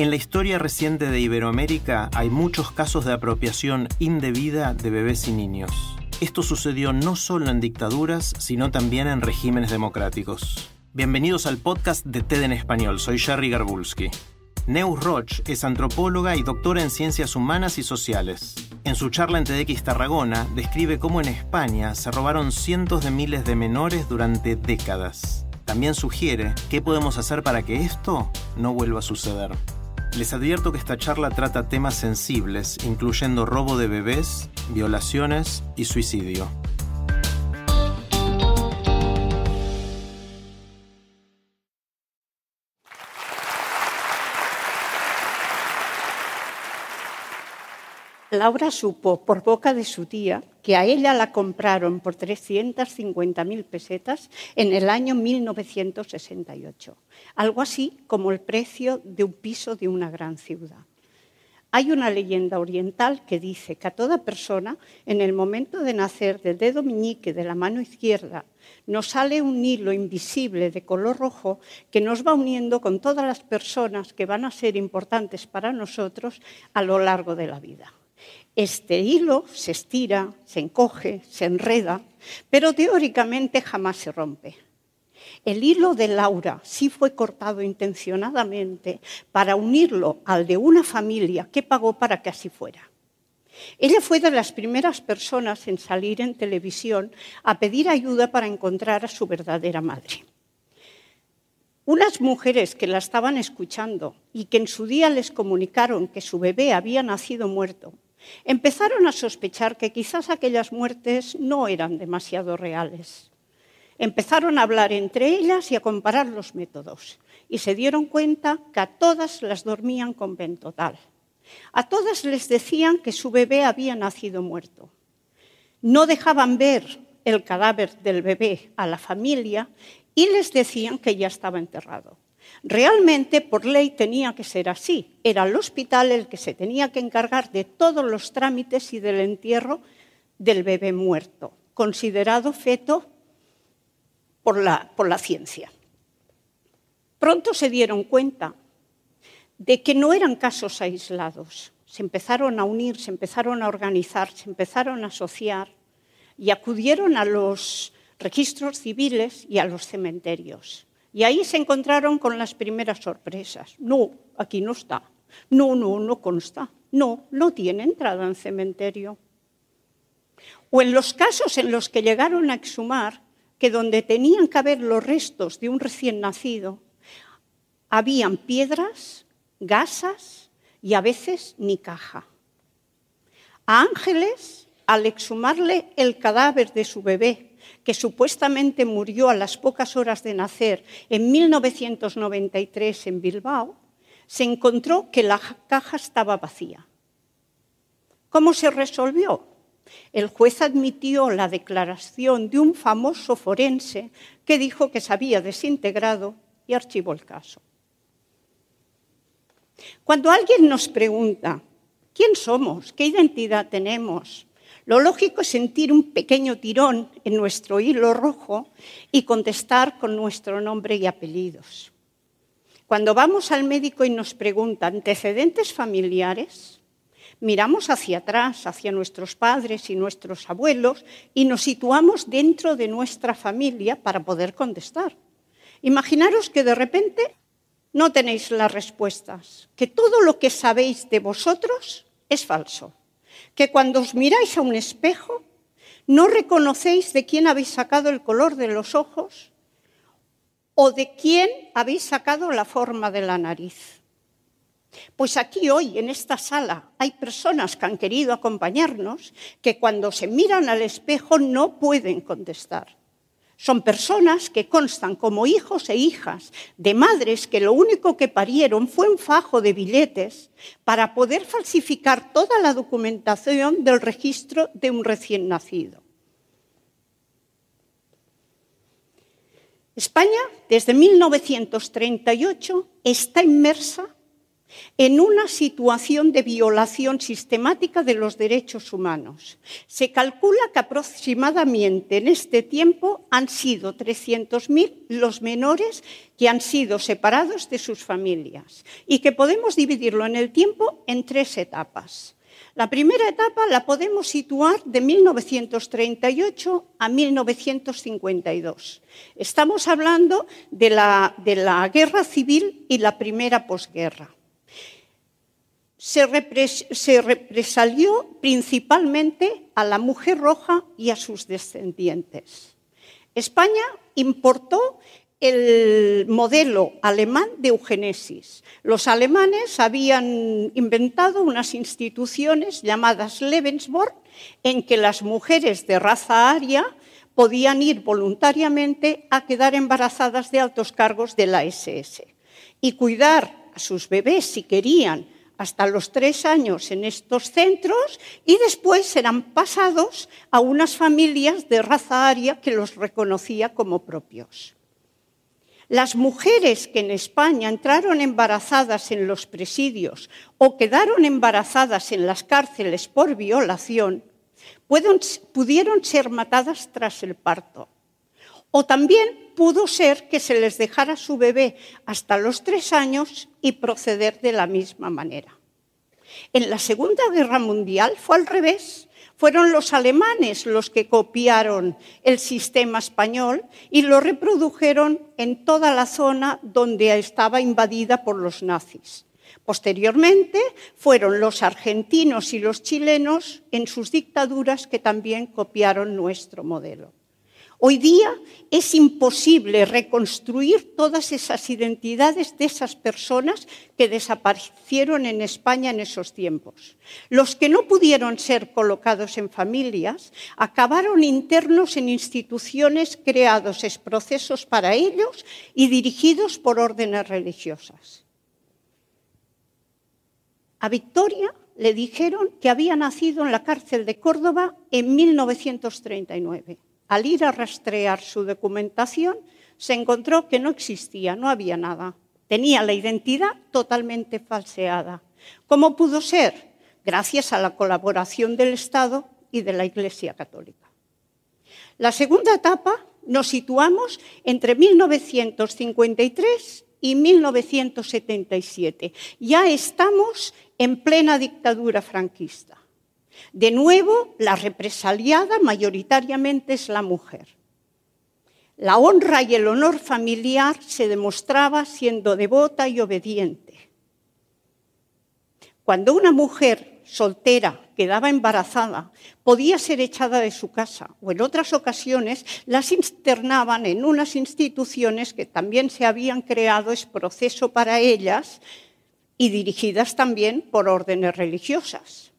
En la historia reciente de Iberoamérica hay muchos casos de apropiación indebida de bebés y niños. Esto sucedió no solo en dictaduras, sino también en regímenes democráticos. Bienvenidos al podcast de TED en Español, soy Jerry Garbulski. Neus Roch es antropóloga y doctora en ciencias humanas y sociales. En su charla en TEDx Tarragona describe cómo en España se robaron cientos de miles de menores durante décadas. También sugiere qué podemos hacer para que esto no vuelva a suceder. Les advierto que esta charla trata temas sensibles, incluyendo robo de bebés, violaciones y suicidio. Laura supo por boca de su tía que a ella la compraron por 350.000 pesetas en el año 1968, algo así como el precio de un piso de una gran ciudad. Hay una leyenda oriental que dice que a toda persona, en el momento de nacer del dedo meñique de la mano izquierda, nos sale un hilo invisible de color rojo que nos va uniendo con todas las personas que van a ser importantes para nosotros a lo largo de la vida. Este hilo se estira, se encoge, se enreda, pero teóricamente jamás se rompe. El hilo de Laura sí fue cortado intencionadamente para unirlo al de una familia que pagó para que así fuera. Ella fue de las primeras personas en salir en televisión a pedir ayuda para encontrar a su verdadera madre. Unas mujeres que la estaban escuchando y que en su día les comunicaron que su bebé había nacido muerto, Empezaron a sospechar que quizás aquellas muertes no eran demasiado reales. Empezaron a hablar entre ellas y a comparar los métodos y se dieron cuenta que a todas las dormían con ventotal. A todas les decían que su bebé había nacido muerto. No dejaban ver el cadáver del bebé a la familia y les decían que ya estaba enterrado. Realmente, por ley, tenía que ser así. Era el hospital el que se tenía que encargar de todos los trámites y del entierro del bebé muerto, considerado feto por la, ciencia. Pronto se dieron cuenta de que no eran casos aislados. Se empezaron a unir, se empezaron a organizar, se empezaron a asociar y acudieron a los registros civiles y a los cementerios. Y ahí se encontraron con las primeras sorpresas. No, aquí no está. No, no, no consta. No, no tiene entrada en cementerio. O en los casos en los que llegaron a exhumar, que donde tenían que haber los restos de un recién nacido, habían piedras, gasas y a veces ni caja. A Ángeles, al exhumarle el cadáver de su bebé que supuestamente murió a las pocas horas de nacer en 1993 en Bilbao, se encontró que la caja estaba vacía. ¿Cómo se resolvió? El juez admitió la declaración de un famoso forense que dijo que se había desintegrado y archivó el caso. Cuando alguien nos pregunta, ¿quién somos? ¿Qué identidad tenemos? Lo lógico es sentir un pequeño tirón en nuestro hilo rojo y contestar con nuestro nombre y apellidos. Cuando vamos al médico y nos pregunta antecedentes familiares, miramos hacia atrás, hacia nuestros padres y nuestros abuelos y nos situamos dentro de nuestra familia para poder contestar. Imaginaros que de repente no tenéis las respuestas, que todo lo que sabéis de vosotros es falso que cuando os miráis a un espejo no reconocéis de quién habéis sacado el color de los ojos o de quién habéis sacado la forma de la nariz. Pues aquí hoy, en esta sala, hay personas que han querido acompañarnos que cuando se miran al espejo no pueden contestar. Son personas que constan como hijos e hijas de madres que lo único que parieron fue un fajo de billetes para poder falsificar toda la documentación del registro de un recién nacido. España, desde 1938, está inmersa en una situación de violación sistemática de los derechos humanos. Se calcula que aproximadamente en este tiempo han sido 300.000 los menores que han sido separados de sus familias y que podemos dividirlo en el tiempo en tres etapas. La primera etapa la podemos situar de 1938 a 1952. Estamos hablando de la, de la guerra civil y la primera posguerra se, represalió principalmente a la mujer roja y a sus descendientes. España importó el modelo alemán de eugenesis. Los alemanes habían inventado unas instituciones llamadas Lebensborn en que las mujeres de raza aria podían ir voluntariamente a quedar embarazadas de altos cargos de la SS y cuidar a sus bebés si querían hasta los tres años en estos centros y después serán pasados a unas familias de raza aria que los reconocía como propios. Las mujeres que en España entraron embarazadas en los presidios o quedaron embarazadas en las cárceles por violación pudieron ser matadas tras el parto. O también pudo ser que se les dejara su bebé hasta los tres años y proceder de la misma manera. En la Segunda Guerra Mundial fue al revés. Fueron los alemanes los que copiaron el sistema español y lo reprodujeron en toda la zona donde estaba invadida por los nazis. Posteriormente fueron los argentinos y los chilenos en sus dictaduras que también copiaron nuestro modelo. Hoy día es imposible reconstruir todas esas identidades de esas personas que desaparecieron en España en esos tiempos. Los que no pudieron ser colocados en familias acabaron internos en instituciones creados en procesos para ellos y dirigidos por órdenes religiosas. A Victoria le dijeron que había nacido en la cárcel de Córdoba en 1939 al ir a rastrear su documentación, se encontró que no existía, no había nada. Tenía la identidad totalmente falseada. ¿Cómo pudo ser? Gracias a la colaboración del Estado y de la Iglesia Católica. La segunda etapa nos situamos entre 1953 y 1977. Ya estamos en plena dictadura franquista. De nuevo, la represaliada mayoritariamente es la mujer. La honra y el honor familiar se demostraba siendo devota y obediente. Cuando una mujer soltera quedaba embarazada, podía ser echada de su casa o en otras ocasiones las internaban en unas instituciones que también se habían creado es proceso para ellas y dirigidas también por órdenes religiosas.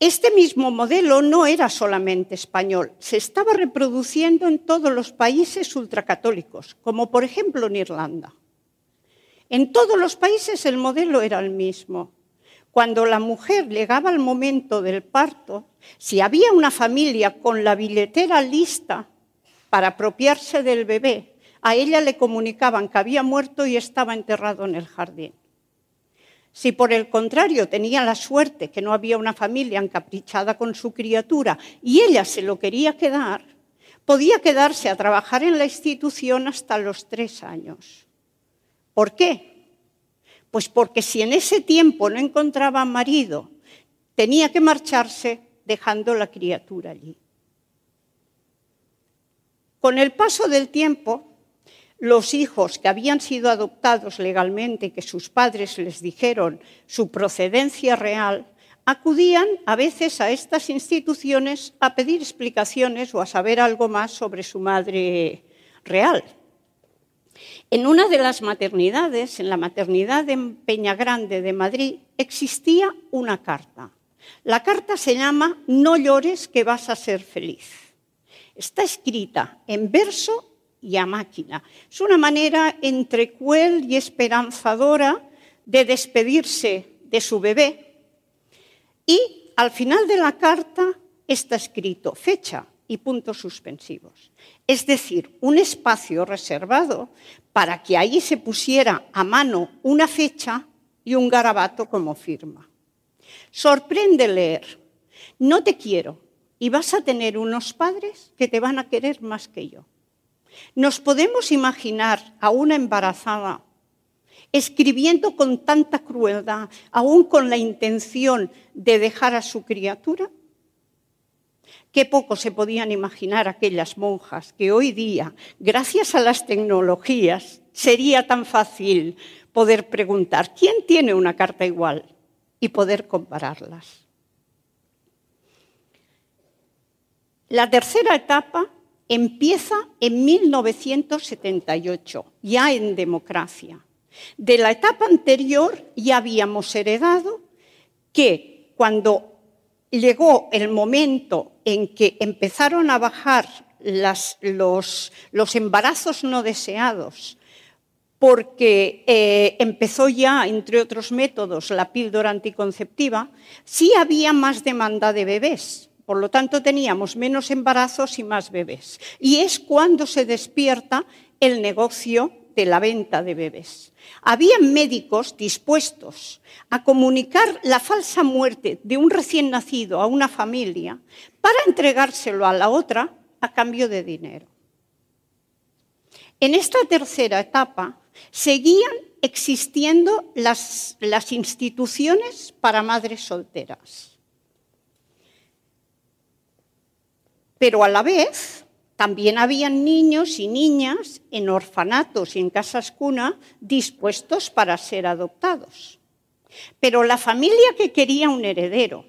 Este mismo modelo no era solamente español, se estaba reproduciendo en todos los países ultracatólicos, como por ejemplo en Irlanda. En todos los países el modelo era el mismo. Cuando la mujer llegaba al momento del parto, si había una familia con la billetera lista para apropiarse del bebé, a ella le comunicaban que había muerto y estaba enterrado en el jardín. Si por el contrario tenía la suerte que no había una familia encaprichada con su criatura y ella se lo quería quedar, podía quedarse a trabajar en la institución hasta los tres años. ¿Por qué? Pues porque si en ese tiempo no encontraba marido, tenía que marcharse dejando la criatura allí. Con el paso del tiempo, los hijos que habían sido adoptados legalmente, que sus padres les dijeron su procedencia real, acudían a veces a estas instituciones a pedir explicaciones o a saber algo más sobre su madre real. En una de las maternidades, en la maternidad de Peñagrande de Madrid, existía una carta. La carta se llama No llores que vas a ser feliz. Está escrita en verso y a máquina. Es una manera entre cruel y esperanzadora de despedirse de su bebé. Y al final de la carta está escrito fecha y puntos suspensivos. Es decir, un espacio reservado para que ahí se pusiera a mano una fecha y un garabato como firma. Sorprende leer, no te quiero y vas a tener unos padres que te van a querer más que yo. Nos podemos imaginar a una embarazada escribiendo con tanta crueldad, aún con la intención de dejar a su criatura. Qué poco se podían imaginar aquellas monjas que hoy día, gracias a las tecnologías, sería tan fácil poder preguntar, ¿quién tiene una carta igual? y poder compararlas. La tercera etapa empieza en 1978, ya en democracia. De la etapa anterior ya habíamos heredado que cuando llegó el momento en que empezaron a bajar los, los, embarazos no deseados, porque eh, empezó ya, entre otros métodos, la píldora anticonceptiva, sí había más demanda de bebés. Por lo tanto, teníamos menos embarazos y más bebés. Y es cuando se despierta el negocio de la venta de bebés. Había médicos dispuestos a comunicar la falsa muerte de un recién nacido a una familia para entregárselo a la otra a cambio de dinero. En esta tercera etapa seguían existiendo las, las instituciones para madres solteras. Pero a la vez también habían niños y niñas en orfanatos y en casas cuna dispuestos para ser adoptados. Pero la familia que quería un heredero,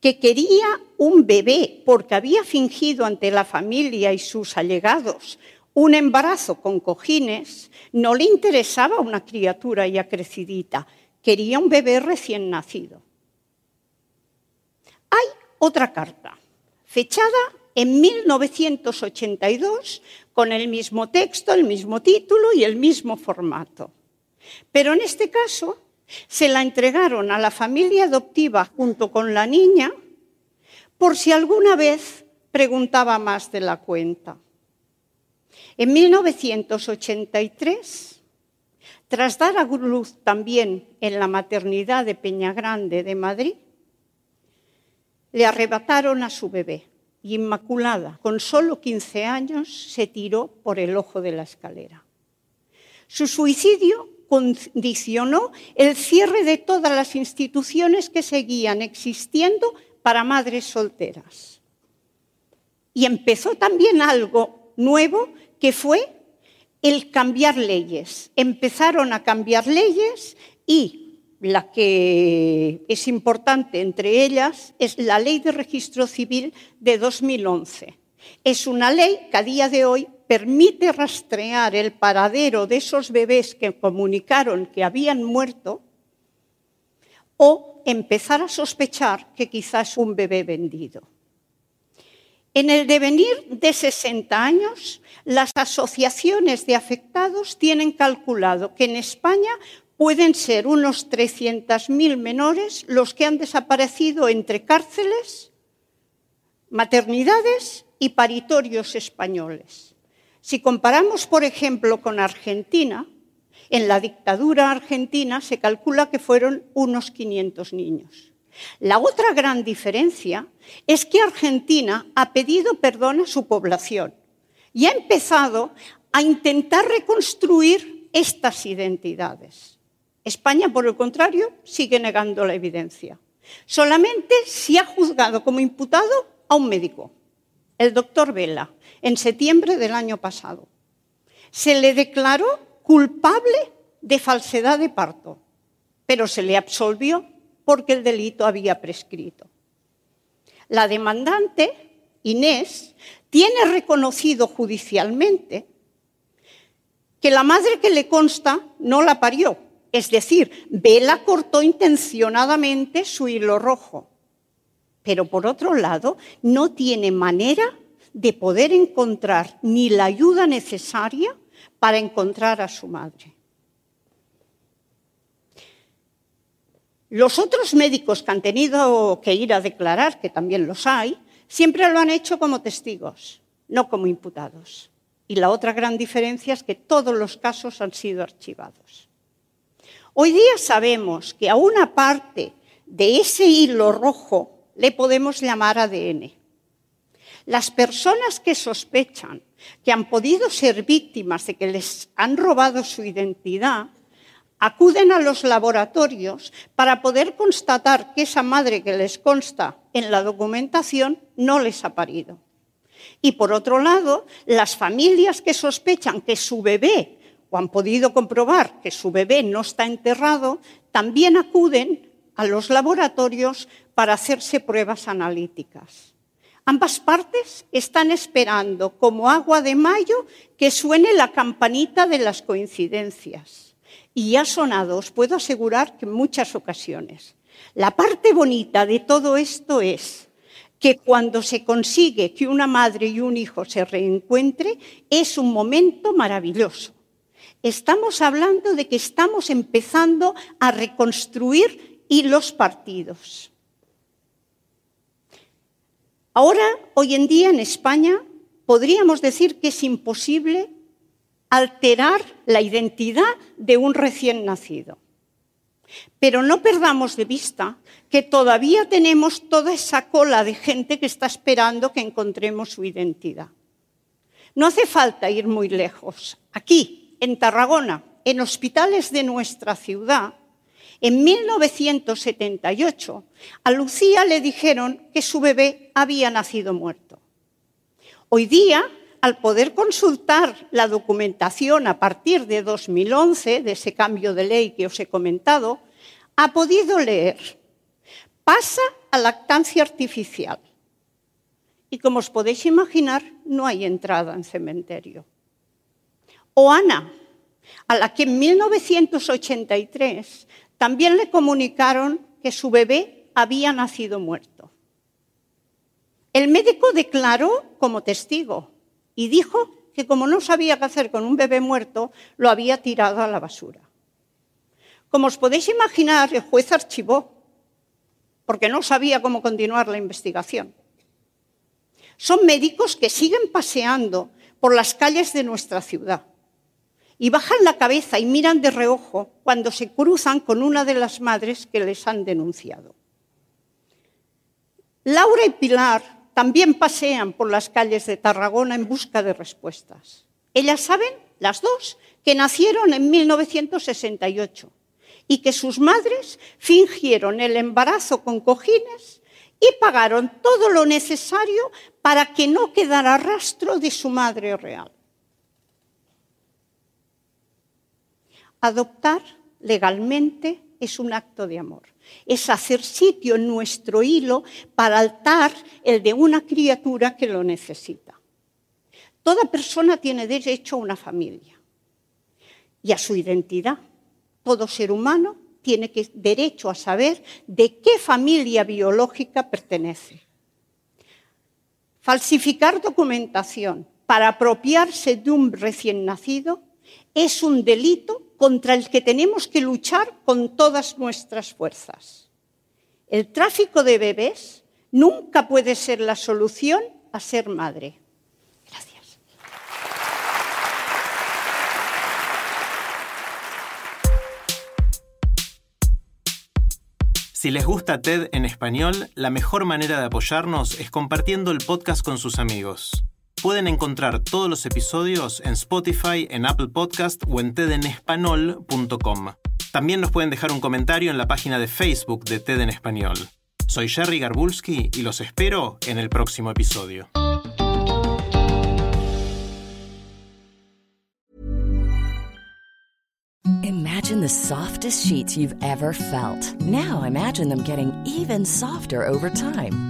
que quería un bebé porque había fingido ante la familia y sus allegados un embarazo con cojines, no le interesaba una criatura ya crecidita, quería un bebé recién nacido. Hay otra carta, fechada en 1982 con el mismo texto, el mismo título y el mismo formato. Pero en este caso se la entregaron a la familia adoptiva junto con la niña por si alguna vez preguntaba más de la cuenta. En 1983, tras dar a luz también en la maternidad de Peñagrande de Madrid, le arrebataron a su bebé y Inmaculada, con solo 15 años, se tiró por el ojo de la escalera. Su suicidio condicionó el cierre de todas las instituciones que seguían existiendo para madres solteras. Y empezó también algo nuevo que fue el cambiar leyes. Empezaron a cambiar leyes y la que es importante entre ellas es la Ley de Registro Civil de 2011. Es una ley que a día de hoy permite rastrear el paradero de esos bebés que comunicaron que habían muerto o empezar a sospechar que quizás un bebé vendido. En el devenir de 60 años, las asociaciones de afectados tienen calculado que en España pueden ser unos 300.000 menores los que han desaparecido entre cárceles, maternidades y paritorios españoles. Si comparamos, por ejemplo, con Argentina, en la dictadura argentina se calcula que fueron unos 500 niños. La otra gran diferencia es que Argentina ha pedido perdón a su población y ha empezado a intentar reconstruir estas identidades. España, por el contrario, sigue negando la evidencia. Solamente se ha juzgado como imputado a un médico, el doctor Vela, en septiembre del año pasado. Se le declaró culpable de falsedad de parto, pero se le absolvió porque el delito había prescrito. La demandante, Inés, tiene reconocido judicialmente que la madre que le consta no la parió, es decir, Vela cortó intencionadamente su hilo rojo. Pero por otro lado, no tiene manera de poder encontrar ni la ayuda necesaria para encontrar a su madre. Los otros médicos que han tenido que ir a declarar, que también los hay, siempre lo han hecho como testigos, no como imputados. Y la otra gran diferencia es que todos los casos han sido archivados. Hoy día sabemos que a una parte de ese hilo rojo le podemos llamar ADN. Las personas que sospechan que han podido ser víctimas de que les han robado su identidad acuden a los laboratorios para poder constatar que esa madre que les consta en la documentación no les ha parido. Y por otro lado, las familias que sospechan que su bebé o han podido comprobar que su bebé no está enterrado, también acuden a los laboratorios para hacerse pruebas analíticas. Ambas partes están esperando, como agua de mayo, que suene la campanita de las coincidencias y ha sonado, os puedo asegurar que en muchas ocasiones. La parte bonita de todo esto es que cuando se consigue que una madre y un hijo se reencuentren, es un momento maravilloso. Estamos hablando de que estamos empezando a reconstruir hilos partidos. Ahora, hoy en día en España, podríamos decir que es imposible alterar la identidad de un recién nacido. Pero no perdamos de vista que todavía tenemos toda esa cola de gente que está esperando que encontremos su identidad. No hace falta ir muy lejos. Aquí, en Tarragona, en hospitales de nuestra ciudad, en 1978, a Lucía le dijeron que su bebé había nacido muerto. Hoy día al poder consultar la documentación a partir de 2011, de ese cambio de ley que os he comentado, ha podido leer, pasa a lactancia artificial. Y como os podéis imaginar, no hay entrada en cementerio. O Ana, a la que en 1983 también le comunicaron que su bebé había nacido muerto. El médico declaró como testigo y dijo que como no sabía qué hacer con un bebé muerto, lo había tirado a la basura. Como os podéis imaginar, el juez archivó, porque no sabía cómo continuar la investigación. Son médicos que siguen paseando por las calles de nuestra ciudad y bajan la cabeza y miran de reojo cuando se cruzan con una de las madres que les han denunciado. Laura y Pilar también pasean por las calles de Tarragona en busca de respuestas. Ellas saben, las dos, que nacieron en 1968 y que sus madres fingieron el embarazo con cojines y pagaron todo lo necesario para que no quedara rastro de su madre real. Adoptar legalmente es un acto de amor es hacer sitio en nuestro hilo para altar el de una criatura que lo necesita. Toda persona tiene derecho a una familia y a su identidad. Todo ser humano tiene derecho a saber de qué familia biológica pertenece. Falsificar documentación para apropiarse de un recién nacido es un delito contra el que tenemos que luchar con todas nuestras fuerzas. El tráfico de bebés nunca puede ser la solución a ser madre. Gracias. Si les gusta TED en español, la mejor manera de apoyarnos es compartiendo el podcast con sus amigos. Pueden encontrar todos los episodios en Spotify, en Apple Podcast o en tedenespanol.com. También nos pueden dejar un comentario en la página de Facebook de TED en Español. Soy Jerry Garbulski y los espero en el próximo episodio. Imagine the softest sheets you've ever felt. Now imagine them getting even softer over time.